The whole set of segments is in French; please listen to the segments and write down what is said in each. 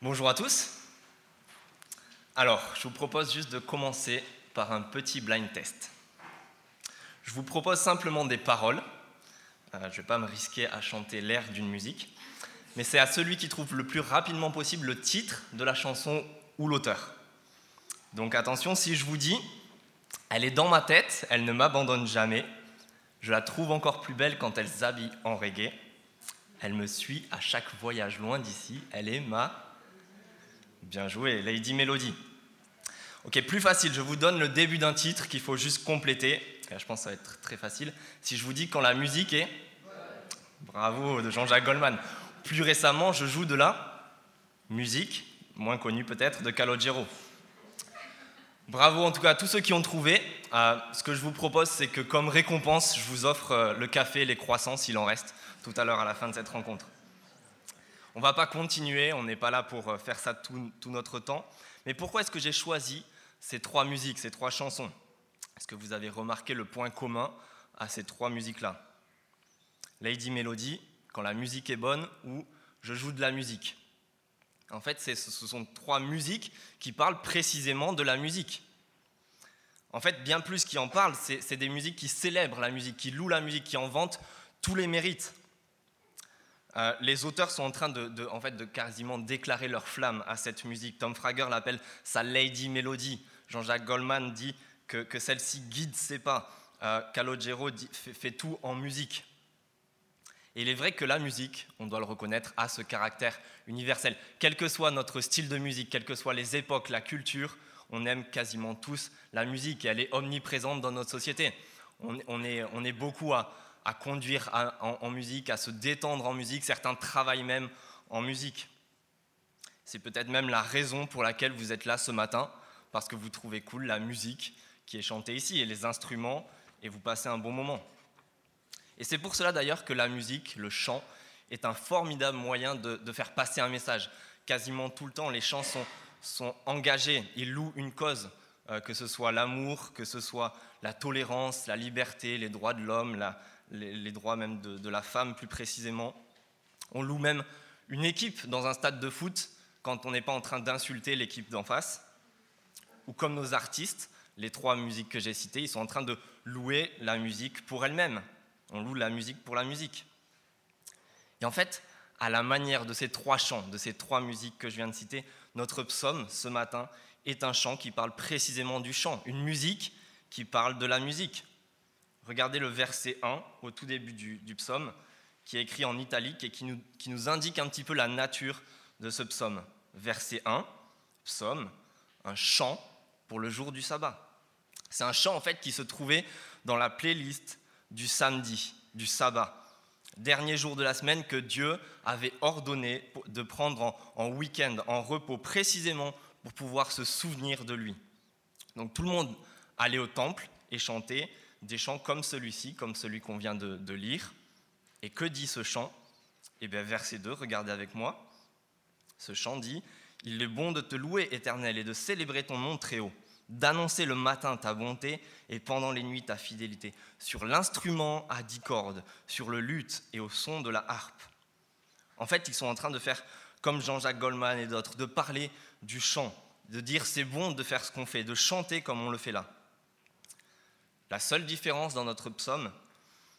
Bonjour à tous. Alors, je vous propose juste de commencer par un petit blind test. Je vous propose simplement des paroles. Euh, je ne vais pas me risquer à chanter l'air d'une musique, mais c'est à celui qui trouve le plus rapidement possible le titre de la chanson ou l'auteur. Donc attention, si je vous dis, elle est dans ma tête, elle ne m'abandonne jamais, je la trouve encore plus belle quand elle s'habille en reggae, elle me suit à chaque voyage loin d'ici, elle est ma... Bien joué, Lady Melody. Ok, plus facile, je vous donne le début d'un titre qu'il faut juste compléter. je pense que ça va être très facile. Si je vous dis quand la musique est... Bravo, de Jean-Jacques Goldman. Plus récemment, je joue de la musique, moins connue peut-être, de Calogero. Bravo en tout cas à tous ceux qui ont trouvé. Euh, ce que je vous propose, c'est que comme récompense, je vous offre euh, le café, les croissants, s'il en reste, tout à l'heure à la fin de cette rencontre. On ne va pas continuer, on n'est pas là pour euh, faire ça tout, notre temps. Mais pourquoi est-ce que j'ai choisi ces trois musiques, ces trois chansons? Est-ce que vous avez remarqué le point commun à ces trois musiques-là? Lady Melody, quand la musique est bonne, ou je joue de la musique? En fait, ce sont trois musiques qui parlent précisément de la musique. En fait, bien plus qui en parlent, c'est des musiques qui célèbrent la musique, qui louent la musique, qui en vantent tous les mérites. Euh, les auteurs sont en train de, en fait, de quasiment déclarer leur flamme à cette musique. Tom Frager l'appelle sa Lady Melody. Jean-Jacques Goldman dit que, celle-ci guide ses pas. Euh, Calogero fait, tout en musique. Et il est vrai que la musique, on doit le reconnaître, a ce caractère universel. Quel que soit notre style de musique, quelles que soient les époques, la culture, on aime quasiment tous la musique et elle est omniprésente dans notre société. On, est, on est, beaucoup à, conduire en, musique, à se détendre en musique, certains travaillent même en musique. C'est peut-être même la raison pour laquelle vous êtes là ce matin, parce que vous trouvez cool la musique qui est chantée ici et les instruments, et vous passez un bon moment. Et c'est pour cela d'ailleurs que la musique, le chant, est un formidable moyen de, faire passer un message. Quasiment tout le temps, les chants sont, engagés, ils louent une cause, euh, que ce soit l'amour, que ce soit la tolérance, la liberté, les droits de l'homme, les, droits même de, de la femme plus précisément. On loue même une équipe dans un stade de foot quand on n'est pas en train d'insulter l'équipe d'en face. Ou comme nos artistes, les trois musiques que j'ai citées, ils sont en train de louer la musique pour elle-même. On loue la musique pour la musique. Et en fait, à la manière de ces trois chants, de ces trois musiques que je viens de citer, notre psaume ce matin est un chant qui parle précisément du chant, une musique qui parle de la musique. Regardez le verset 1 au tout début du, psaume, qui est écrit en italique et qui nous, indique un petit peu la nature de ce psaume. Verset 1, psaume, un chant pour le jour du sabbat. C'est un chant en fait qui se trouvait dans la playlist du samedi, du sabbat dernier jour de la semaine que Dieu avait ordonné de prendre en, week-end, en repos, précisément pour pouvoir se souvenir de lui. Donc tout le monde allait au temple et chantait des chants comme celui-ci, comme celui qu'on vient de, lire. Et que dit ce chant? Eh bien, verset 2, regardez avec moi. Ce chant dit Il est bon de te louer, éternel, et de célébrer ton nom très haut d'annoncer le matin ta bonté et pendant les nuits ta fidélité, sur l'instrument à dix cordes, sur le luth et au son de la harpe. En fait, ils sont en train de faire comme Jean-Jacques Goldman et d'autres, de parler du chant, de dire c'est bon de faire ce qu'on fait, de chanter comme on le fait là. La seule différence dans notre psaume,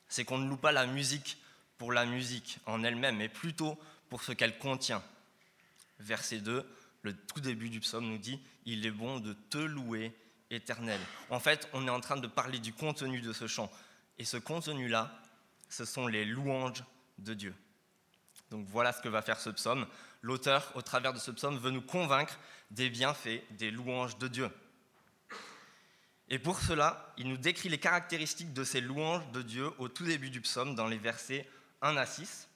c'est qu'on ne loue pas la musique pour la musique en elle-même, mais plutôt pour ce qu'elle contient. Verset 2, le tout début du psaume nous dit Il est bon de te louer, éternel. En fait, on est en train de parler du contenu de ce chant. Et ce contenu-là, ce sont les louanges de Dieu. Donc voilà ce que va faire ce psaume. L'auteur, au travers de ce psaume, veut nous convaincre des bienfaits, des louanges de Dieu. Et pour cela, il nous décrit les caractéristiques de ces louanges de Dieu au tout début du psaume, dans les versets 1 à 6.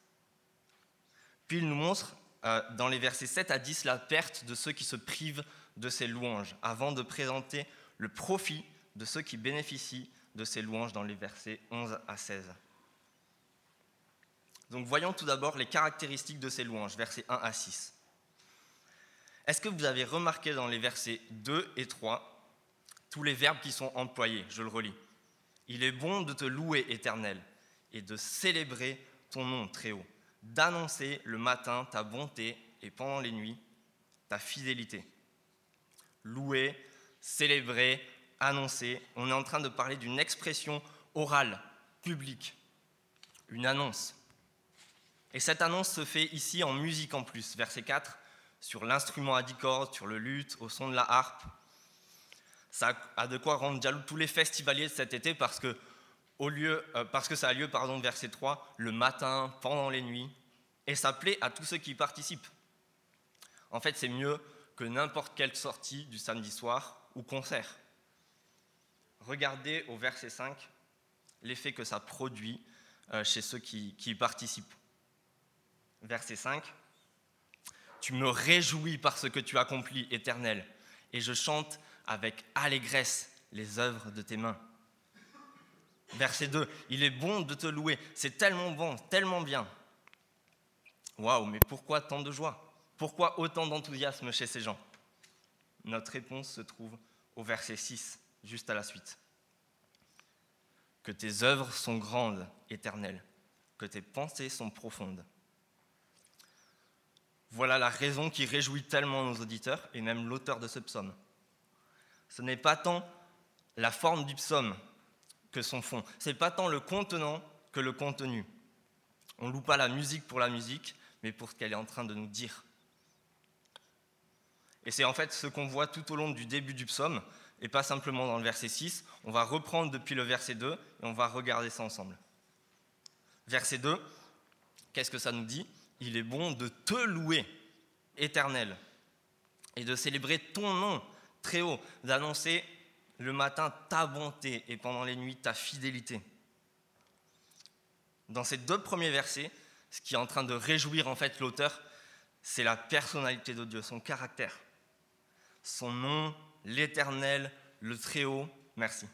Puis il nous montre euh, dans les versets 7 à 10 la perte de ceux qui se privent de ces louanges, avant de présenter le profit de ceux qui bénéficient de ces louanges dans les versets 11 à 16. Donc voyons tout d'abord les caractéristiques de ces louanges, versets 1 à 6. Est-ce que vous avez remarqué dans les versets 2 et 3 tous les verbes qui sont employés Je le relis. Il est bon de te louer, éternel, et de célébrer ton nom très haut d'annoncer le matin ta bonté et pendant les nuits ta fidélité. Louer, célébrer, annoncer, on est en train de parler d'une expression orale, publique, une annonce. Et cette annonce se fait ici en musique en plus, verset 4, sur l'instrument à dix cordes, sur le luth, au son de la harpe. Ça a de quoi rendre jaloux tous les festivaliers de cet été parce que, au lieu, euh, parce que ça a lieu, pardon, verset 3, le matin, pendant les nuits, et ça plaît à tous ceux qui y participent. En fait, c'est mieux que n'importe quelle sortie du samedi soir ou concert. Regardez au verset 5 l'effet que ça produit euh, chez ceux qui, qui y participent. Verset 5. Tu me réjouis par ce que tu accomplis, éternel, et je chante avec allégresse les œuvres de tes mains. Verset 2. Il est bon de te louer, c'est tellement bon, tellement bien. Waouh, mais pourquoi tant de joie? Pourquoi autant d'enthousiasme chez ces gens? Notre réponse se trouve au verset 6, juste à la suite. Que tes œuvres sont grandes, éternelles, que tes pensées sont profondes. Voilà la raison qui réjouit tellement nos auditeurs et même l'auteur de ce psaume. Ce n'est pas tant la forme du psaume que son fond, ce n'est pas tant le contenant que le contenu. On ne loue pas la musique pour la musique, mais pour ce qu'elle est en train de nous dire. Et c'est en fait ce qu'on voit tout au long du début du psaume, et pas simplement dans le verset 6. On va reprendre depuis le verset 2 et on va regarder ça ensemble. Verset 2, qu'est-ce que ça nous dit? Il est bon de te louer, éternel, et de célébrer ton nom très haut, d'annoncer le matin ta bonté et pendant les nuits ta fidélité. Dans ces deux premiers versets, ce qui est en train de réjouir en fait l'auteur, c'est la personnalité de Dieu, son caractère, son nom, l'Éternel, le Très-Haut. Merci.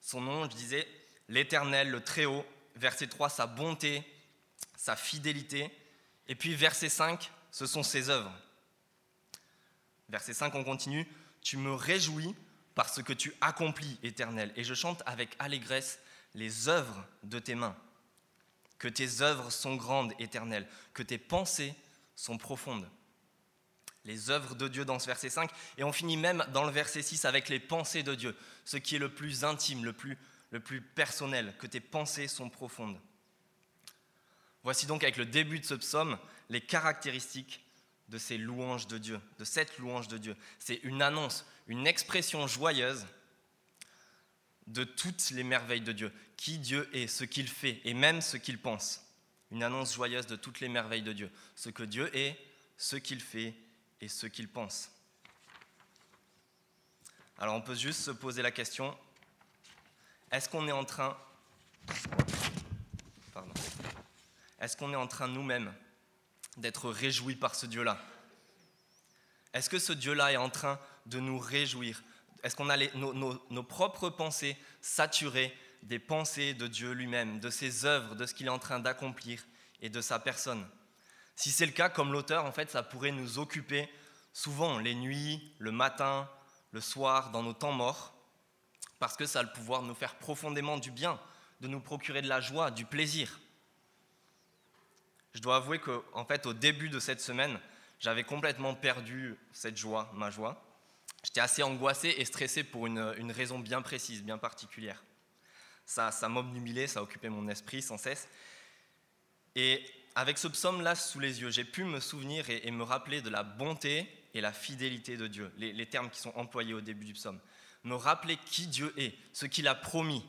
Son nom, je disais, l'Éternel, le Très-Haut. Verset 3, sa bonté, sa fidélité. Et puis verset 5, ce sont ses œuvres. Verset 5, on continue. Tu me réjouis parce que tu accomplis, éternel, et je chante avec allégresse les œuvres de tes mains. Que tes œuvres sont grandes, éternel, que tes pensées sont profondes. Les œuvres de Dieu dans ce verset 5, et on finit même dans le verset 6 avec les pensées de Dieu, ce qui est le plus intime, le plus, le plus personnel, que tes pensées sont profondes. Voici donc avec le début de ce psaume les caractéristiques de ces louanges de Dieu, de cette louange de Dieu. C'est une annonce, une expression joyeuse de toutes les merveilles de Dieu, qui Dieu est, ce qu'il fait et même ce qu'il pense. Une annonce joyeuse de toutes les merveilles de Dieu, ce que Dieu est, ce qu'il fait et ce qu'il pense. Alors on peut juste se poser la question, est-ce qu'on est en train... Pardon. Est-ce qu'on est en train nous-mêmes d'être réjouis par ce Dieu-là? Est-ce que ce Dieu-là est en train de nous réjouir? Est-ce qu'on a nos, propres pensées saturées des pensées de Dieu lui-même, de ses œuvres, de ce qu'il est en train d'accomplir et de sa personne? Si c'est le cas, comme l'auteur, en fait, ça pourrait nous occuper souvent les nuits, le matin, le soir, dans nos temps morts, parce que ça a le pouvoir de nous faire profondément du bien, de nous procurer de la joie, du plaisir. Je dois avouer qu'en en fait, au début de cette semaine, j'avais complètement perdu cette joie, ma joie. J'étais assez angoissé et stressé pour une, raison bien précise, bien particulière. Ça, ça m'obnubilait, ça occupait mon esprit sans cesse. Et avec ce psaume-là sous les yeux, j'ai pu me souvenir et, me rappeler de la bonté et la fidélité de Dieu, les, termes qui sont employés au début du psaume. Me rappeler qui Dieu est, ce qu'il a promis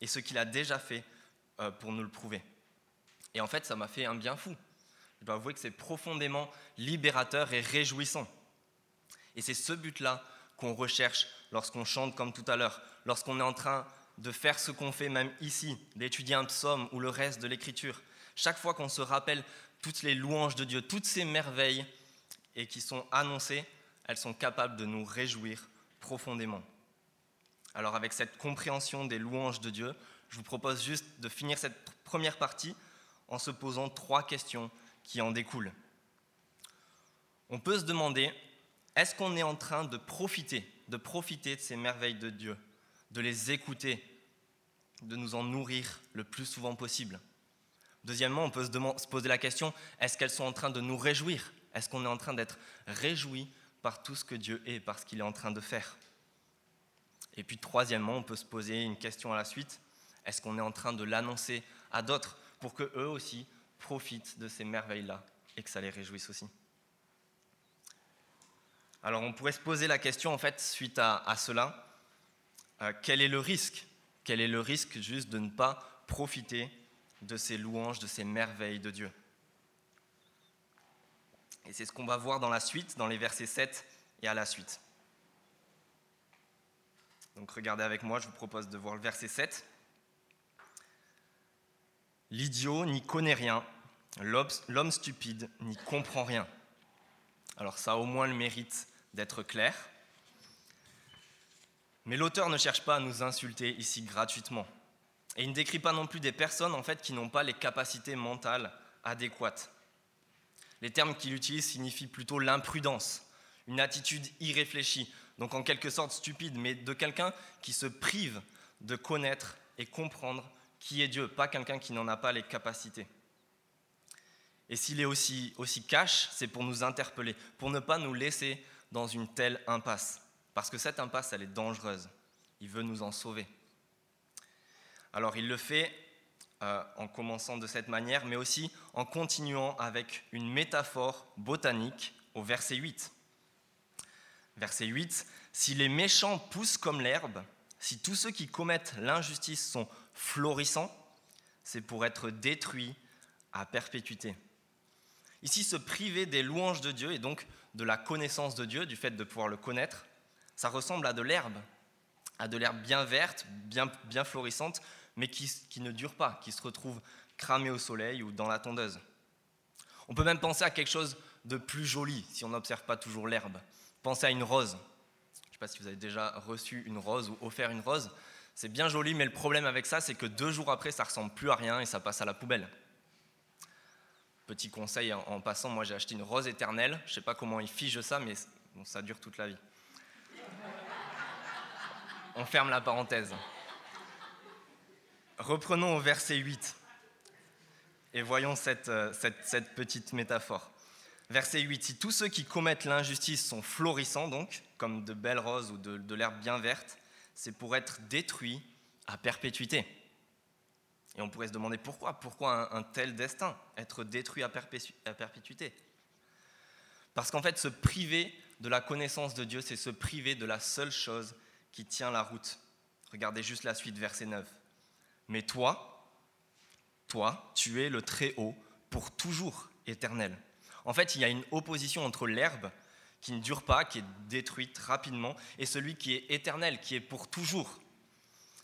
et ce qu'il a déjà fait euh, pour nous le prouver. Et en fait, ça m'a fait un bien fou. Je dois avouer que c'est profondément libérateur et réjouissant. Et c'est ce but-là qu'on recherche lorsqu'on chante comme tout à l'heure, lorsqu'on est en train de faire ce qu'on fait même ici, d'étudier un psaume ou le reste de l'écriture. Chaque fois qu'on se rappelle toutes les louanges de Dieu, toutes ces merveilles et qui sont annoncées, elles sont capables de nous réjouir profondément. Alors avec cette compréhension des louanges de Dieu, je vous propose juste de finir cette première partie en se posant trois questions qui en découlent. On peut se demander, est-ce qu'on est en train de profiter, de profiter de ces merveilles de Dieu, de les écouter, de nous en nourrir le plus souvent possible? Deuxièmement, on peut se, poser la question, est-ce qu'elles sont en train de nous réjouir? Est-ce qu'on est en train d'être réjoui par tout ce que Dieu est, par ce qu'il est en train de faire? Et puis troisièmement, on peut se poser une question à la suite, est-ce qu'on est en train de l'annoncer à d'autres? Pour que eux aussi profitent de ces merveilles-là et que ça les réjouisse aussi Alors on pourrait se poser la question en fait suite à, cela, euh, quel est le risque? Quel est le risque juste de ne pas profiter de ces louanges, de ces merveilles de Dieu? Et c'est ce qu'on va voir dans la suite, dans les versets 7 et à la suite. Donc regardez avec moi, je vous propose de voir le verset 7. L'idiot n'y connaît rien, l'homme stupide n'y comprend rien. Alors ça a au moins le mérite d'être clair. Mais l'auteur ne cherche pas à nous insulter ici gratuitement. Et il ne décrit pas non plus des personnes en fait qui n'ont pas les capacités mentales adéquates. Les termes qu'il utilise signifient plutôt l'imprudence, une attitude irréfléchie, donc en quelque sorte stupide, mais de quelqu'un qui se prive de connaître et comprendre qui est Dieu, pas quelqu'un qui n'en a pas les capacités. Et s'il est aussi, aussi cash, c'est pour nous interpeller, pour ne pas nous laisser dans une telle impasse. Parce que cette impasse, elle est dangereuse. Il veut nous en sauver. Alors il le fait euh, en commençant de cette manière, mais aussi en continuant avec une métaphore botanique au verset 8. Verset 8, Si les méchants poussent comme l'herbe, si tous ceux qui commettent l'injustice sont florissants, c'est pour être détruits à perpétuité. Ici, se priver des louanges de Dieu et donc de la connaissance de Dieu, du fait de pouvoir le connaître, ça ressemble à de l'herbe, à de l'herbe bien verte, bien, florissante, mais qui, ne dure pas, qui se retrouve cramé au soleil ou dans la tondeuse. On peut même penser à quelque chose de plus joli si on n'observe pas toujours l'herbe. Pensez à une rose. Je ne sais pas si vous avez déjà reçu une rose ou offert une rose. C'est bien joli, mais le problème avec ça, c'est que deux jours après, ça ressemble plus à rien et ça passe à la poubelle. Petit conseil en passant, moi j'ai acheté une rose éternelle. Je sais pas comment ils figent ça, mais ça dure toute la vie. On ferme la parenthèse. Reprenons au verset 8 et voyons euh, cette, petite métaphore. Verset 8, si tous ceux qui commettent l'injustice sont florissants, donc, comme de belles roses ou de, l'herbe bien verte, c'est pour être détruits à perpétuité. Et on pourrait se demander pourquoi Pourquoi un, tel destin Être détruit à, à perpétuité? Parce qu'en fait, se priver de la connaissance de Dieu, c'est se priver de la seule chose qui tient la route. Regardez juste la suite, verset 9. Mais toi, toi, tu es le Très-Haut pour toujours éternel. En fait, il y a une opposition entre l'herbe qui ne dure pas, qui est détruite rapidement, et celui qui est éternel, qui est pour toujours.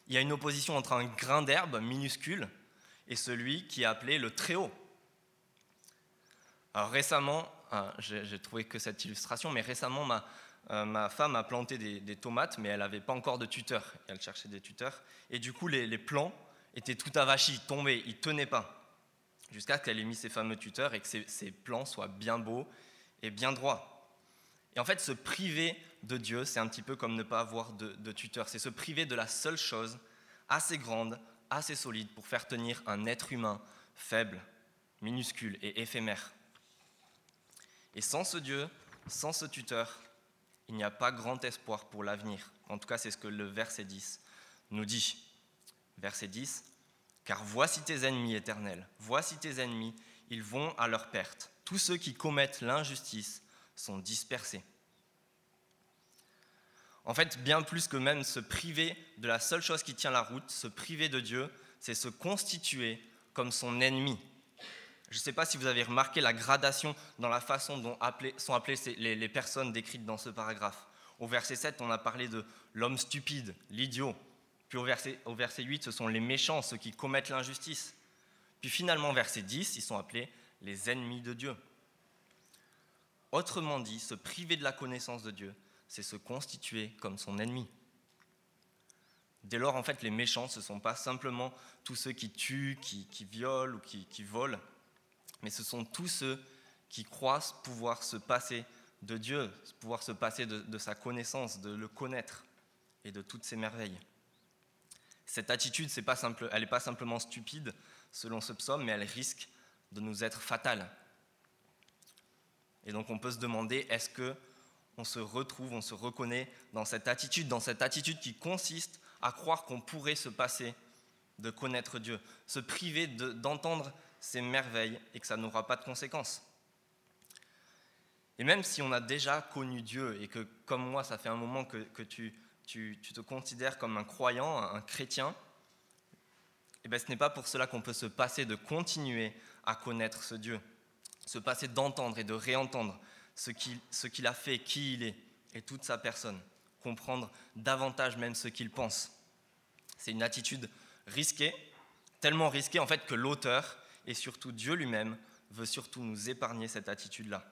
Il y a une opposition entre un grain d'herbe minuscule et celui qui est appelé le Très-Haut. Récemment, hein, j'ai trouvé que cette illustration, mais récemment, ma, euh, ma femme a planté des, tomates, mais elle n'avait pas encore de tuteur. Elle cherchait des tuteurs. Et du coup, les, plants était tout avachis, tombé, il tenait pas. Jusqu'à ce qu'elle ait mis ses fameux tuteurs et que ses, plans soient bien beaux et bien droits. Et en fait, se priver de Dieu, c'est un petit peu comme ne pas avoir de, de tuteur. C'est se priver de la seule chose assez grande, assez solide pour faire tenir un être humain faible, minuscule et éphémère. Et sans ce Dieu, sans ce tuteur, il n'y a pas grand espoir pour l'avenir. En tout cas, c'est ce que le verset 10 nous dit. Verset 10, Car voici tes ennemis éternels, voici tes ennemis, ils vont à leur perte. Tous ceux qui commettent l'injustice sont dispersés. En fait, bien plus que même se priver de la seule chose qui tient la route, se priver de Dieu, c'est se constituer comme son ennemi. Je ne sais pas si vous avez remarqué la gradation dans la façon dont sont appelées les personnes décrites dans ce paragraphe. Au verset 7, on a parlé de l'homme stupide, l'idiot, puis au verset, au verset 8, ce sont les méchants, ceux qui commettent l'injustice. Puis finalement, verset 10, ils sont appelés les ennemis de Dieu. Autrement dit, se priver de la connaissance de Dieu, c'est se constituer comme son ennemi. Dès lors, en fait, les méchants, ce ne sont pas simplement tous ceux qui tuent, qui, violent ou qui, volent, mais ce sont tous ceux qui croient pouvoir se passer de Dieu, pouvoir se passer de sa connaissance, de le connaître et de toutes ses merveilles. Cette attitude, pas simple, elle n'est pas simplement stupide, selon ce psaume, mais elle risque de nous être fatale. Et donc on peut se demander, est-ce que on se retrouve, on se reconnaît dans cette attitude, dans cette attitude qui consiste à croire qu'on pourrait se passer de connaître Dieu, se priver d'entendre ses merveilles et que ça n'aura pas de conséquences. Et même si on a déjà connu Dieu et que, comme moi, ça fait un moment que, tu, te considères comme un croyant, un chrétien, eh bien, ce n'est pas pour cela qu'on peut se passer de continuer à connaître ce Dieu, se passer d'entendre et de réentendre ce qu'il a fait, qui il est et toute sa personne, comprendre davantage même ce qu'il pense. C'est une attitude risquée, tellement risquée en fait que l'auteur et surtout Dieu lui-même veut surtout nous épargner cette attitude-là.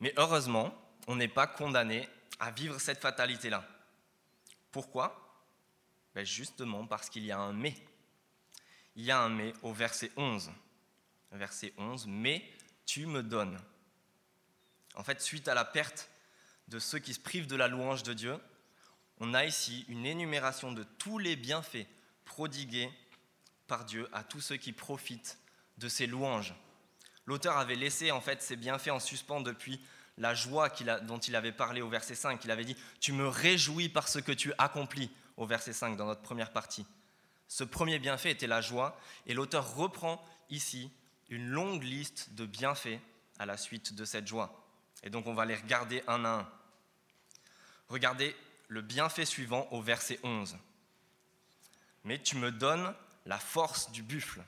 Mais heureusement, on n'est pas condamné à vivre cette fatalité-là. Pourquoi? Ben Justement parce qu'il y a un mais. Il y a un mais au verset 11. Verset 11, mais tu me donnes. En fait, suite à la perte de ceux qui se privent de la louange de Dieu, on a ici une énumération de tous les bienfaits prodigués par Dieu à tous ceux qui profitent de ses louanges. L'auteur avait laissé en fait ses bienfaits en suspens depuis la joie dont il avait parlé au verset 5. Il avait dit Tu me réjouis par ce que tu accomplis au verset 5 dans notre première partie. Ce premier bienfait était la joie, et l'auteur reprend ici une longue liste de bienfaits à la suite de cette joie. Et donc on va les regarder un à un. Regardez le bienfait suivant au verset 11. Mais tu me donnes la force du buffle.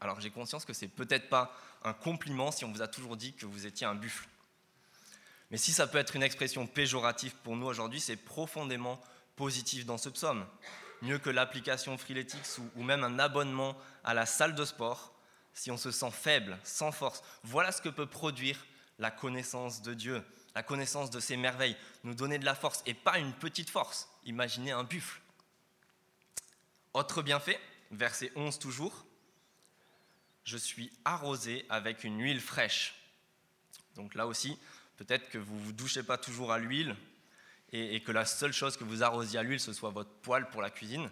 Alors j'ai conscience que c'est peut-être pas un compliment si on vous a toujours dit que vous étiez un buffle. Mais si ça peut être une expression péjorative pour nous aujourd'hui, c'est profondément positif dans ce psaume. Mieux que l'application Freeletics ou même un abonnement à la salle de sport, si on se sent faible, sans force, voilà ce que peut produire la connaissance de Dieu, la connaissance de ses merveilles, nous donner de la force, et pas une petite force. Imaginez un buffle. Autre bienfait, verset 11 toujours, je suis arrosé avec une huile fraîche. Donc là aussi, peut-être que vous ne vous douchez pas toujours à l'huile et, que la seule chose que vous arrosiez à l'huile, ce soit votre poêle pour la cuisine.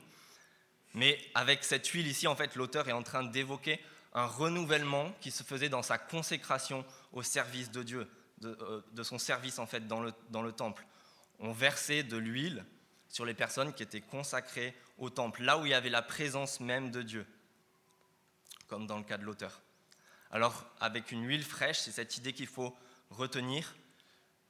Mais avec cette huile ici, en fait, l'auteur est en train d'évoquer un renouvellement qui se faisait dans sa consécration au service de Dieu, de, euh, son service en fait dans le, dans le temple. On versait de l'huile sur les personnes qui étaient consacrées au temple, là où il y avait la présence même de Dieu, comme dans le cas de l'auteur. Alors, avec une huile fraîche, c'est cette idée qu'il faut retenir,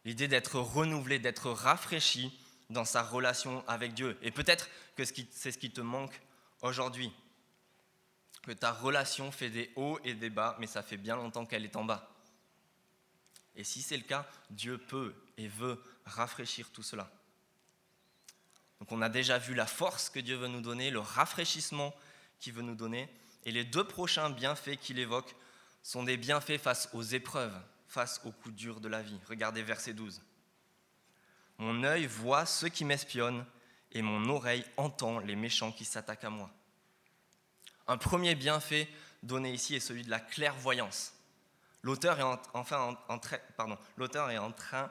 l'idée d'être renouvelé, d'être rafraîchi dans sa relation avec Dieu. Et peut-être que c'est ce qui te manque aujourd'hui, que ta relation fait des hauts et des bas, mais ça fait bien longtemps qu'elle est en bas. Et si c'est le cas, Dieu peut et veut rafraîchir tout cela. Donc on a déjà vu la force que Dieu veut nous donner, le rafraîchissement qu'il veut nous donner, et les deux prochains bienfaits qu'il évoque sont des bienfaits face aux épreuves, face aux coups durs de la vie. Regardez verset 12. Mon œil voit ceux qui m'espionnent et mon oreille entend les méchants qui s'attaquent à moi. Un premier bienfait donné ici est celui de la clairvoyance. L'auteur est, enfin l'auteur est en train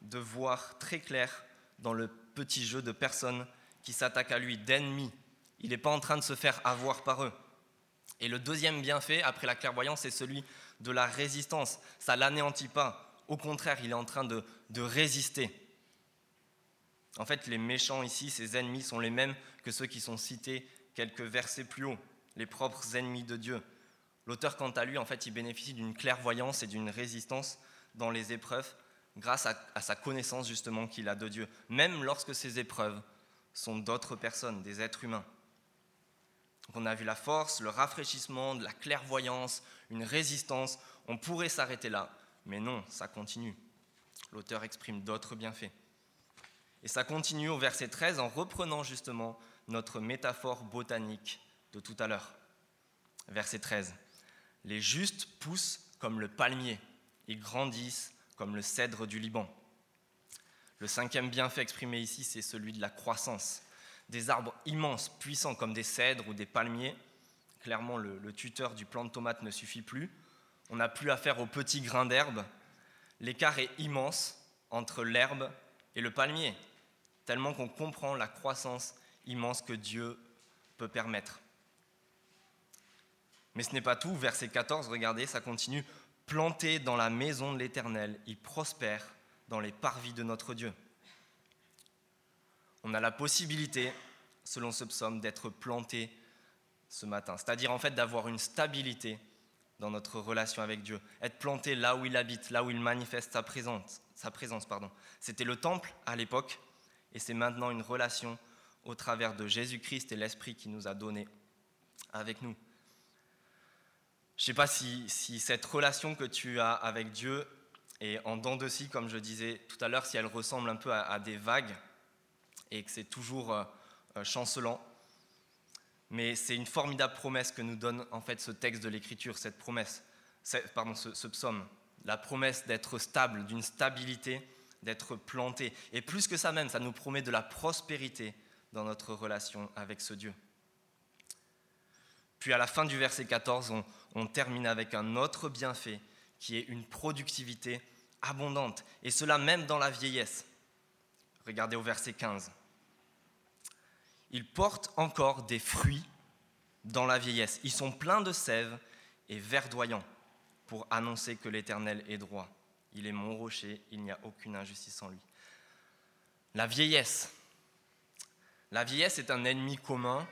de voir très clair dans le petit jeu de personnes qui s'attaquent à lui, d'ennemis. Il n'est pas en train de se faire avoir par eux. Et le deuxième bienfait, après la clairvoyance, c'est celui de la résistance. Ça l'anéantit pas. Au contraire, il est en train de, de résister. En fait, les méchants ici, ces ennemis, sont les mêmes que ceux qui sont cités quelques versets plus haut, les propres ennemis de Dieu. L'auteur, quant à lui, en fait, il bénéficie d'une clairvoyance et d'une résistance dans les épreuves grâce à, sa connaissance justement qu'il a de Dieu, même lorsque ces épreuves sont d'autres personnes, des êtres humains. on a vu la force, le rafraîchissement, de la clairvoyance, une résistance. On pourrait s'arrêter là, mais non, ça continue. L'auteur exprime d'autres bienfaits. Et ça continue au verset 13 en reprenant justement notre métaphore botanique de tout à l'heure. Verset 13. Les justes poussent comme le palmier, ils grandissent comme le cèdre du Liban. Le cinquième bienfait exprimé ici, c'est celui de la croissance. Des arbres immenses, puissants comme des cèdres ou des palmiers. Clairement, le, tuteur du plant de tomate ne suffit plus. On n'a plus affaire aux petits grains d'herbe. L'écart est immense entre l'herbe et le palmier, tellement qu'on comprend la croissance immense que Dieu peut permettre. Mais ce n'est pas tout. Verset 14, regardez, ça continue. Planté dans la maison de l'Éternel, il prospère dans les parvis de notre Dieu. On a la possibilité, selon ce psaume, d'être planté ce matin, c'est-à-dire en fait d'avoir une stabilité dans notre relation avec Dieu, être planté là où il habite, là où il manifeste sa présence. Sa présence pardon. C'était le temple à l'époque, et c'est maintenant une relation au travers de Jésus-Christ et l'Esprit qui nous a donné avec nous. Je ne sais pas si, cette relation que tu as avec Dieu est en dents de scie, comme je disais tout à l'heure, si elle ressemble un peu à, des vagues et que c'est toujours euh, euh, chancelant. Mais c'est une formidable promesse que nous donne en fait ce texte de l'Écriture, cette promesse, pardon, ce psaume, la promesse d'être stable, d'une stabilité, d'être planté. Et plus que ça même, ça nous promet de la prospérité dans notre relation avec ce Dieu. Puis à la fin du verset 14, on, termine avec un autre bienfait qui est une productivité abondante, et cela même dans la vieillesse. Regardez au verset 15. Ils portent encore des fruits dans la vieillesse. Ils sont pleins de sève et verdoyants pour annoncer que l'Éternel est droit. Il est mon rocher, il n'y a aucune injustice en lui. La vieillesse. La vieillesse est un ennemi commun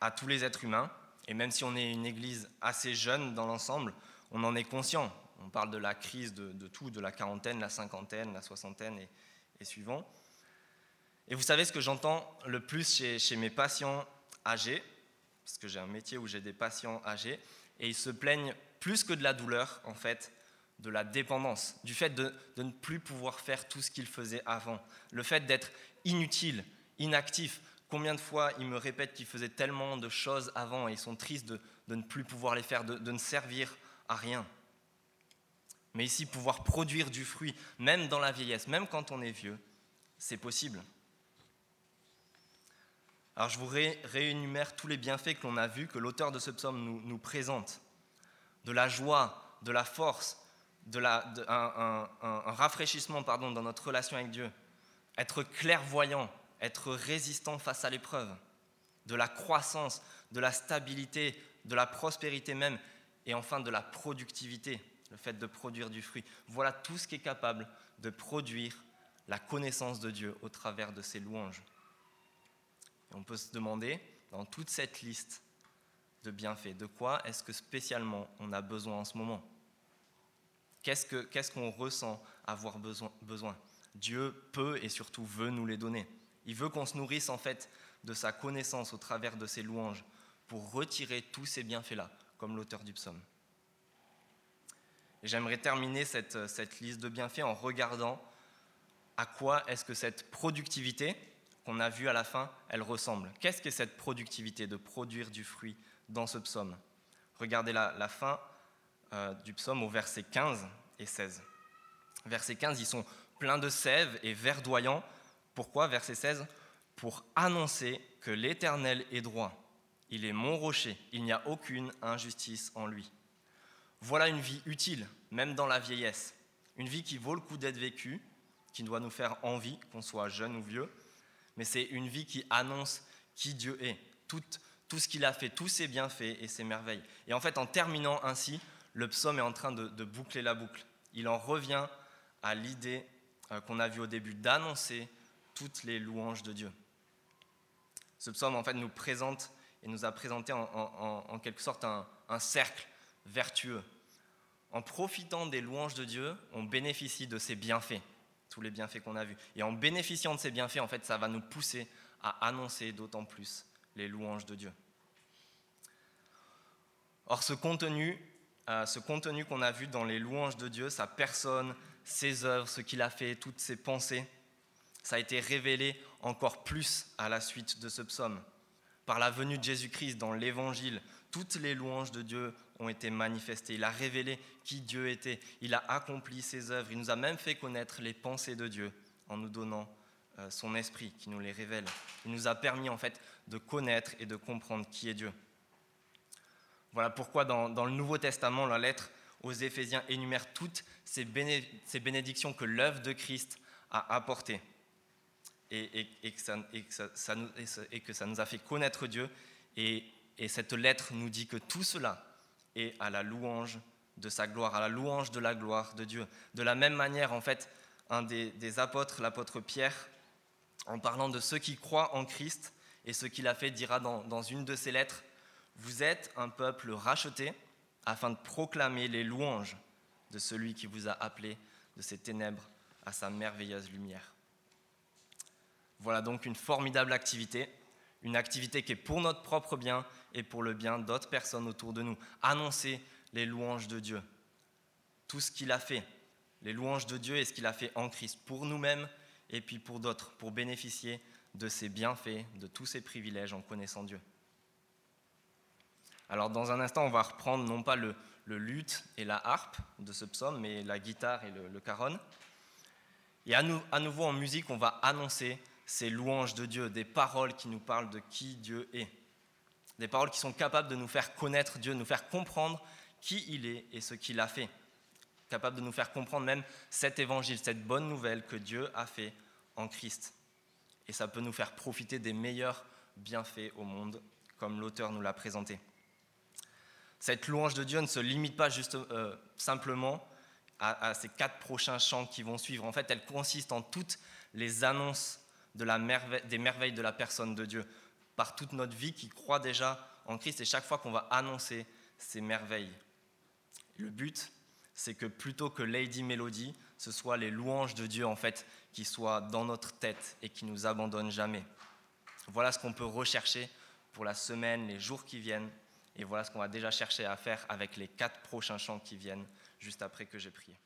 à tous les êtres humains. Et même si on est une église assez jeune dans l'ensemble, on en est conscient. On parle de la crise de, tout, de la quarantaine, la cinquantaine, la soixantaine et, suivant. Et vous savez ce que j'entends le plus chez, mes patients âgés, parce que j'ai un métier où j'ai des patients âgés, et ils se plaignent plus que de la douleur, en fait, de la dépendance, du fait de, de ne plus pouvoir faire tout ce qu'ils faisaient avant, le fait d'être inutile, inactif, Combien de fois ils me répètent qu'ils faisaient tellement de choses avant et ils sont tristes de, ne plus pouvoir les faire, de, ne servir à rien. Mais ici, pouvoir produire du fruit, même dans la vieillesse, même quand on est vieux, c'est possible. Alors je vous réénumère tous les bienfaits que l'on a vus, que l'auteur de ce psaume nous, présente. De la joie, de la force, de un, un, rafraîchissement pardon, dans notre relation avec Dieu. Être clairvoyant, être résistant face à l'épreuve, de la croissance, de la stabilité, de la prospérité même, et enfin de la productivité, le fait de produire du fruit. Voilà tout ce qui est capable de produire la connaissance de Dieu au travers de ses louanges. On peut se demander, dans toute cette liste de bienfaits, de quoi est-ce que spécialement on a besoin en ce moment? Qu'est-ce qu'on ressent avoir besoin? Dieu peut et surtout veut nous les donner. Il veut qu'on se nourrisse en fait de sa connaissance au travers de ses louanges pour retirer tous ces bienfaits-là, comme l'auteur du psaume. J'aimerais terminer cette, cette liste de bienfaits en regardant à quoi est-ce que cette productivité qu'on a vue à la fin, elle ressemble. Qu'est-ce que cette productivité de produire du fruit dans ce psaume? Regardez la, la fin euh, du psaume au verset 15 et 16. Verset 15, ils sont pleins de sève et verdoyants pourquoi Verset 16 Pour annoncer que l'Éternel est droit. Il est mon rocher. Il n'y a aucune injustice en lui. Voilà une vie utile, même dans la vieillesse. Une vie qui vaut le coup d'être vécue, qui doit nous faire envie, qu'on soit jeune ou vieux. Mais c'est une vie qui annonce qui Dieu est, tout, ce qu'il a fait, tous ses bienfaits et ses merveilles. Et en fait, en terminant ainsi, le psaume est en train de, de boucler la boucle. Il en revient à l'idée euh, qu'on a vue au début d'annoncer toutes les louanges de Dieu. Ce psaume, en fait, nous présente et nous a présenté en, quelque sorte un, cercle vertueux. En profitant des louanges de Dieu, on bénéficie de ses bienfaits, tous les bienfaits qu'on a vus. Et en bénéficiant de ces bienfaits, en fait, ça va nous pousser à annoncer d'autant plus les louanges de Dieu. Or, ce contenu, euh, ce contenu qu'on a vu dans les louanges de Dieu, sa personne, ses œuvres, ce qu'il a fait, toutes ses pensées, ça a été révélé encore plus à la suite de ce psaume. Par la venue de Jésus-Christ dans l'Évangile, toutes les louanges de Dieu ont été manifestées. Il a révélé qui Dieu était. Il a accompli ses œuvres. Il nous a même fait connaître les pensées de Dieu en nous donnant euh, son esprit qui nous les révèle. Il nous a permis en fait de connaître et de comprendre qui est Dieu. Voilà pourquoi dans, le Nouveau Testament, la lettre aux Éphésiens énumère toutes ces bénédictions que l'œuvre de Christ a apportées. Et, que ça, nous, a fait connaître Dieu. Et, cette lettre nous dit que tout cela est à la louange de sa gloire, à la louange de la gloire de Dieu. De la même manière, en fait, un des, apôtres, l'apôtre Pierre, en parlant de ceux qui croient en Christ et ce qu'il a fait, dira dans, dans une de ses lettres, Vous êtes un peuple racheté afin de proclamer les louanges de celui qui vous a appelé de ces ténèbres à sa merveilleuse lumière. Voilà donc une formidable activité, une activité qui est pour notre propre bien et pour le bien d'autres personnes autour de nous. Annoncer les louanges de Dieu, tout ce qu'il a fait, les louanges de Dieu et ce qu'il a fait en Christ, pour nous-mêmes et puis pour d'autres, pour bénéficier de ses bienfaits, de tous ses privilèges en connaissant Dieu. Alors dans un instant, on va reprendre non pas le, luth et la harpe de ce psaume, mais la guitare et le, caron. Et à, à nouveau en musique, on va annoncer ces louanges de Dieu, des paroles qui nous parlent de qui Dieu est. Des paroles qui sont capables de nous faire connaître Dieu, nous faire comprendre qui il est et ce qu'il a fait. Capables de nous faire comprendre même cet évangile, cette bonne nouvelle que Dieu a fait en Christ. Et ça peut nous faire profiter des meilleurs bienfaits au monde, comme l'auteur nous l'a présenté. Cette louange de Dieu ne se limite pas juste, euh, simplement à, ces quatre prochains chants qui vont suivre. En fait, elle consiste en toutes les annonces de la des merveilles de la personne de Dieu, par toute notre vie qui croit déjà en Christ et chaque fois qu'on va annoncer ces merveilles. Le but, c'est que plutôt que Lady Melody, ce soit les louanges de Dieu en fait qui soient dans notre tête et qui nous abandonnent jamais. Voilà ce qu'on peut rechercher pour la semaine, les jours qui viennent, et voilà ce qu'on va déjà chercher à faire avec les quatre prochains chants qui viennent juste après que j'ai prié.